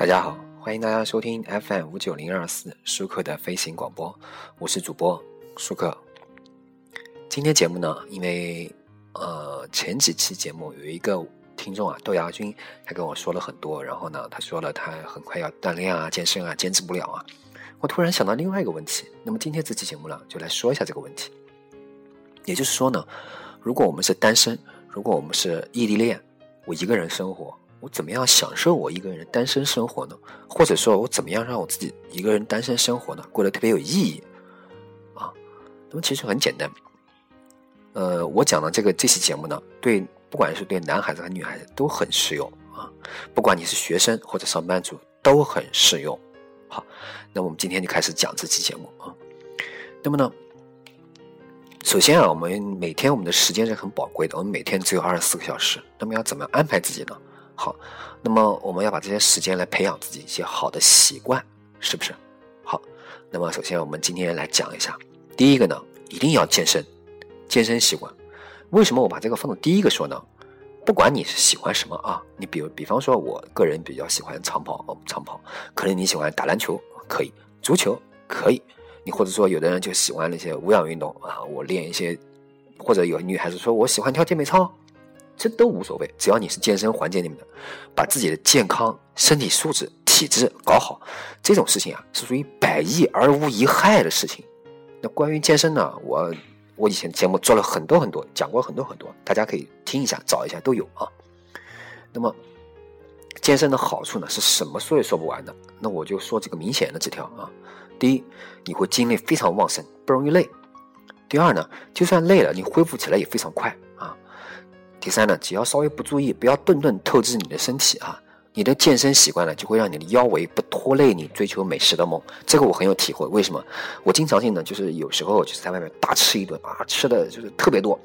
大家好，欢迎大家收听 FM 五九零二四舒克的飞行广播，我是主播舒克。今天节目呢，因为呃前几期节目有一个听众啊豆芽君，他跟我说了很多，然后呢他说了他很快要锻炼啊健身啊坚持不了啊，我突然想到另外一个问题，那么今天这期节目呢就来说一下这个问题，也就是说呢，如果我们是单身，如果我们是异地恋，我一个人生活。我怎么样享受我一个人单身生活呢？或者说我怎么样让我自己一个人单身生活呢？过得特别有意义啊？那么其实很简单，呃，我讲的这个这期节目呢，对不管是对男孩子和女孩子都很适用啊，不管你是学生或者上班族都很适用。好，那我们今天就开始讲这期节目啊。那么呢，首先啊，我们每天我们的时间是很宝贵的，我们每天只有二十四个小时，那么要怎么安排自己呢？好，那么我们要把这些时间来培养自己一些好的习惯，是不是？好，那么首先我们今天来讲一下，第一个呢，一定要健身，健身习惯。为什么我把这个放到第一个说呢？不管你是喜欢什么啊，你比如比方说，我个人比较喜欢长跑哦，长跑，可能你喜欢打篮球，可以，足球可以，你或者说有的人就喜欢那些无氧运动啊，我练一些，或者有女孩子说我喜欢跳健美操。这都无所谓，只要你是健身环节里面的，把自己的健康、身体素质、体质搞好，这种事情啊是属于百益而无一害的事情。那关于健身呢，我我以前节目做了很多很多，讲过很多很多，大家可以听一下，找一下都有啊。那么健身的好处呢，是什么说也说不完的。那我就说这个明显的几条啊。第一，你会精力非常旺盛，不容易累。第二呢，就算累了，你恢复起来也非常快啊。第三呢，只要稍微不注意，不要顿顿透支你的身体啊，你的健身习惯呢，就会让你的腰围不拖累你追求美食的梦。这个我很有体会。为什么？我经常性呢，就是有时候就是在外面大吃一顿啊，吃的就是特别多。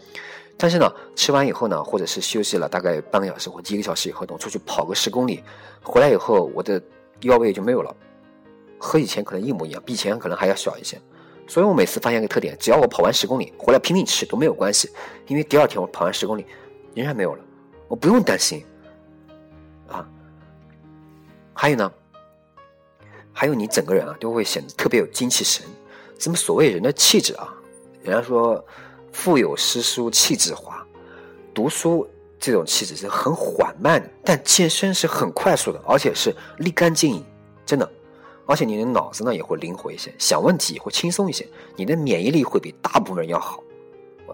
但是呢，吃完以后呢，或者是休息了大概半个小时或一个小时以后，我出去跑个十公里，回来以后我的腰围就没有了，和以前可能一模一样，比以前可能还要小一些。所以我每次发现一个特点，只要我跑完十公里回来拼命吃都没有关系，因为第二天我跑完十公里。仍然没有了，我不用担心，啊，还有呢，还有你整个人啊都会显得特别有精气神。什么所谓人的气质啊？人家说“腹有诗书气自华”，读书这种气质是很缓慢，但健身是很快速的，而且是立竿见影，真的。而且你的脑子呢也会灵活一些，想问题也会轻松一些，你的免疫力会比大部分人要好。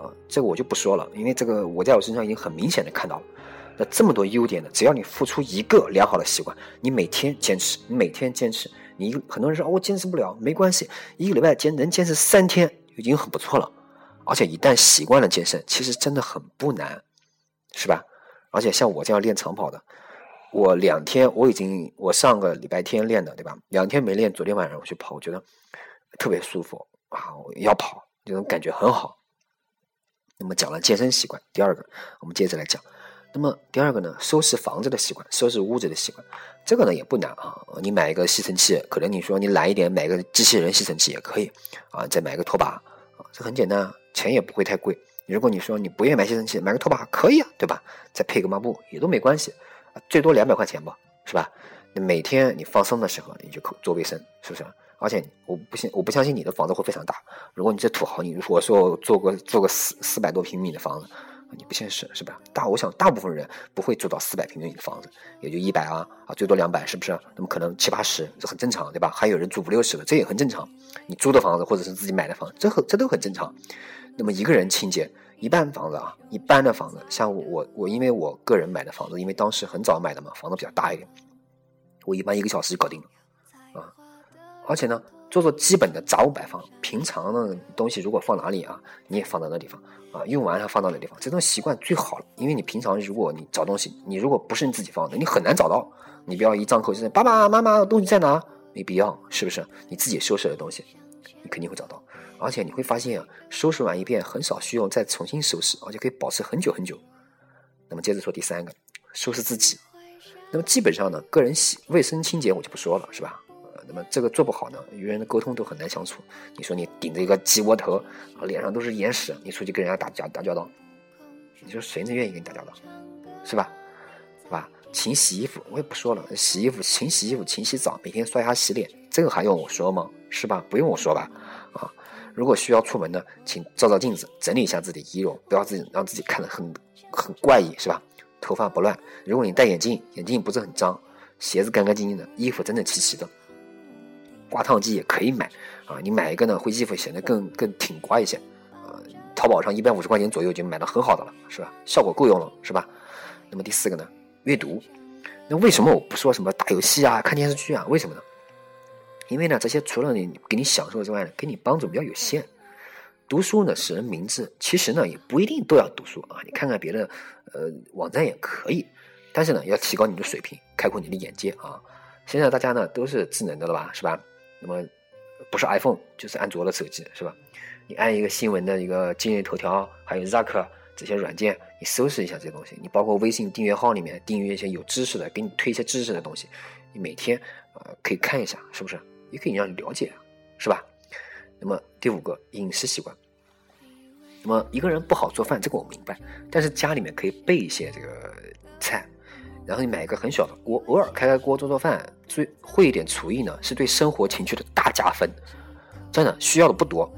啊，这个我就不说了，因为这个我在我身上已经很明显的看到了。那这么多优点呢，只要你付出一个良好的习惯，你每天坚持，你每天坚持，你很多人说我坚持不了，没关系，一个礼拜坚能坚持三天已经很不错了。而且一旦习惯了健身，其实真的很不难，是吧？而且像我这样练长跑的，我两天我已经我上个礼拜天练的，对吧？两天没练，昨天晚上我去跑，我觉得特别舒服啊！要跑，这种感觉很好。那么讲了健身习惯，第二个我们接着来讲。那么第二个呢，收拾房子的习惯，收拾屋子的习惯，这个呢也不难啊。你买一个吸尘器，可能你说你懒一点，买个机器人吸尘器也可以啊。再买个拖把啊，这很简单啊，钱也不会太贵。如果你说你不愿意买吸尘器，买个拖把可以啊，对吧？再配个抹布也都没关系，最多两百块钱吧，是吧？每天你放松的时候，你就做卫生，是不是？而且我不信，我不相信你的房子会非常大。如果你这土豪，你如果说做个做个四四百多平米的房子，你不现实是吧？大，我想大部分人不会住到四百平米的房子，也就一百啊啊，最多两百，是不是？那么可能七八十，这很正常，对吧？还有人住五六十的，这也很正常。你租的房子或者是自己买的房子，这很这都很正常。那么一个人清洁一半房子啊，一般的房子，像我我我，因为我个人买的房子，因为当时很早买的嘛，房子比较大一点，我一般一个小时就搞定了。而且呢，做做基本的杂物摆放，平常的东西如果放哪里啊，你也放到那地方啊，用完了放到那地方，这种习惯最好了。因为你平常如果你找东西，你如果不是你自己放的，你很难找到。你不要一张口就是爸爸妈妈东西在哪，没必要，是不是？你自己收拾的东西，你肯定会找到。而且你会发现啊，收拾完一遍很少需要再重新收拾，而且可以保持很久很久。那么接着说第三个，收拾自己。那么基本上呢，个人洗卫生清洁我就不说了，是吧？那么这个做不好呢，与人的沟通都很难相处。你说你顶着一个鸡窝头，啊脸上都是眼屎，你出去跟人家打交打交道，你说谁能愿意跟你打交道，是吧？是吧？勤洗衣服，我也不说了，洗衣服、勤洗衣服、勤洗澡，每天刷牙洗脸，这个还用我说吗？是吧？不用我说吧？啊，如果需要出门呢，请照照镜子，整理一下自己的仪容，不要自己让自己看得很很怪异，是吧？头发不乱。如果你戴眼镜，眼镜不是很脏，鞋子干干净净的，衣服整整齐齐的，挂烫机也可以买啊。你买一个呢，会衣服显得更更挺刮一些啊。淘宝上一百五十块钱左右就买到很好的了，是吧？效果够用了，是吧？那么第四个呢，阅读。那为什么我不说什么打游戏啊、看电视剧啊？为什么呢？因为呢，这些除了你给你享受之外呢，给你帮助比较有限。读书呢，使人明智，其实呢，也不一定都要读书啊。你看看别的，呃，网站也可以，但是呢，要提高你的水平，开阔你的眼界啊。现在大家呢都是智能的了吧，是吧？那么不是 iPhone 就是安卓的手机，是吧？你按一个新闻的一个今日头条，还有 Zack 这些软件，你收拾一下这些东西。你包括微信订阅号里面订阅一些有知识的，给你推一些知识的东西，你每天呃可以看一下，是不是？也可以让你了解，是吧？那么第五个饮食习惯。那么一个人不好做饭，这个我明白。但是家里面可以备一些这个，然后你买一个很小的锅，偶尔开开锅做做饭，最会一点厨艺呢，是对生活情趣的大加分。真的需要的不多，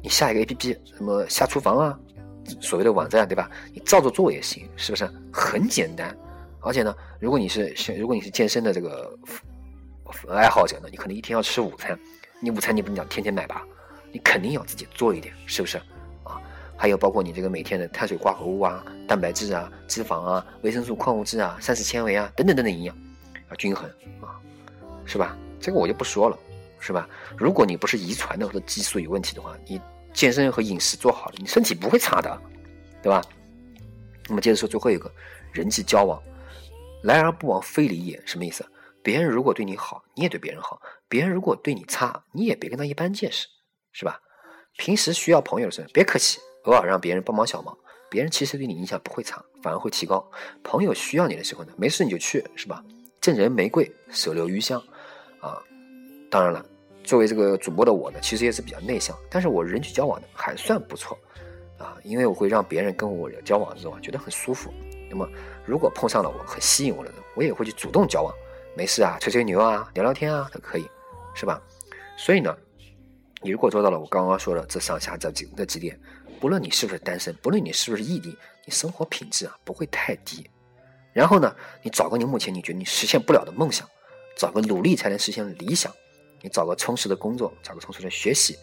你下一个 A P P，什么下厨房啊，所谓的网站对吧？你照着做也行，是不是？很简单。而且呢，如果你是如果你是健身的这个爱好者呢，你可能一天要吃午餐，你午餐你不能讲天天买吧？你肯定要自己做一点，是不是？还有包括你这个每天的碳水化合物啊、蛋白质啊、脂肪啊、维生素、矿物质啊、膳食纤维啊等等等等营养要均衡啊，是吧？这个我就不说了，是吧？如果你不是遗传的或者激素有问题的话，你健身和饮食做好了，你身体不会差的，对吧？那么接着说最后一个，人际交往，来而不往非礼也，什么意思？别人如果对你好，你也对别人好；别人如果对你差，你也别跟他一般见识，是吧？平时需要朋友的时候，别客气，偶尔让别人帮忙小忙，别人其实对你影响不会差，反而会提高。朋友需要你的时候呢，没事你就去，是吧？赠人玫瑰，手留余香，啊，当然了，作为这个主播的我呢，其实也是比较内向，但是我人际交往呢还算不错，啊，因为我会让别人跟我交往的时候觉得很舒服。那么，如果碰上了我很吸引我的人，我也会去主动交往。没事啊，吹吹牛啊，聊聊天啊，都可以，是吧？所以呢，你如果做到了我刚刚说的这上下这几这几点，不论你是不是单身，不论你是不是异地，你生活品质啊不会太低。然后呢，你找个你目前你觉得你实现不了的梦想，找个努力才能实现的理想，你找个充实的工作，找个充实的学习，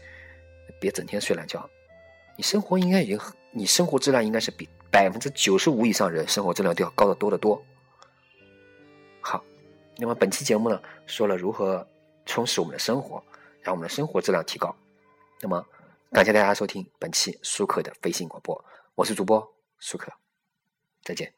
别整天睡懒觉。你生活应该已经，你生活质量应该是比百分之九十五以上人生活质量都要高得多得多。好。那么本期节目呢，说了如何充实我们的生活，让我们的生活质量提高。那么，感谢大家收听本期舒克的飞行广播，我是主播舒克，再见。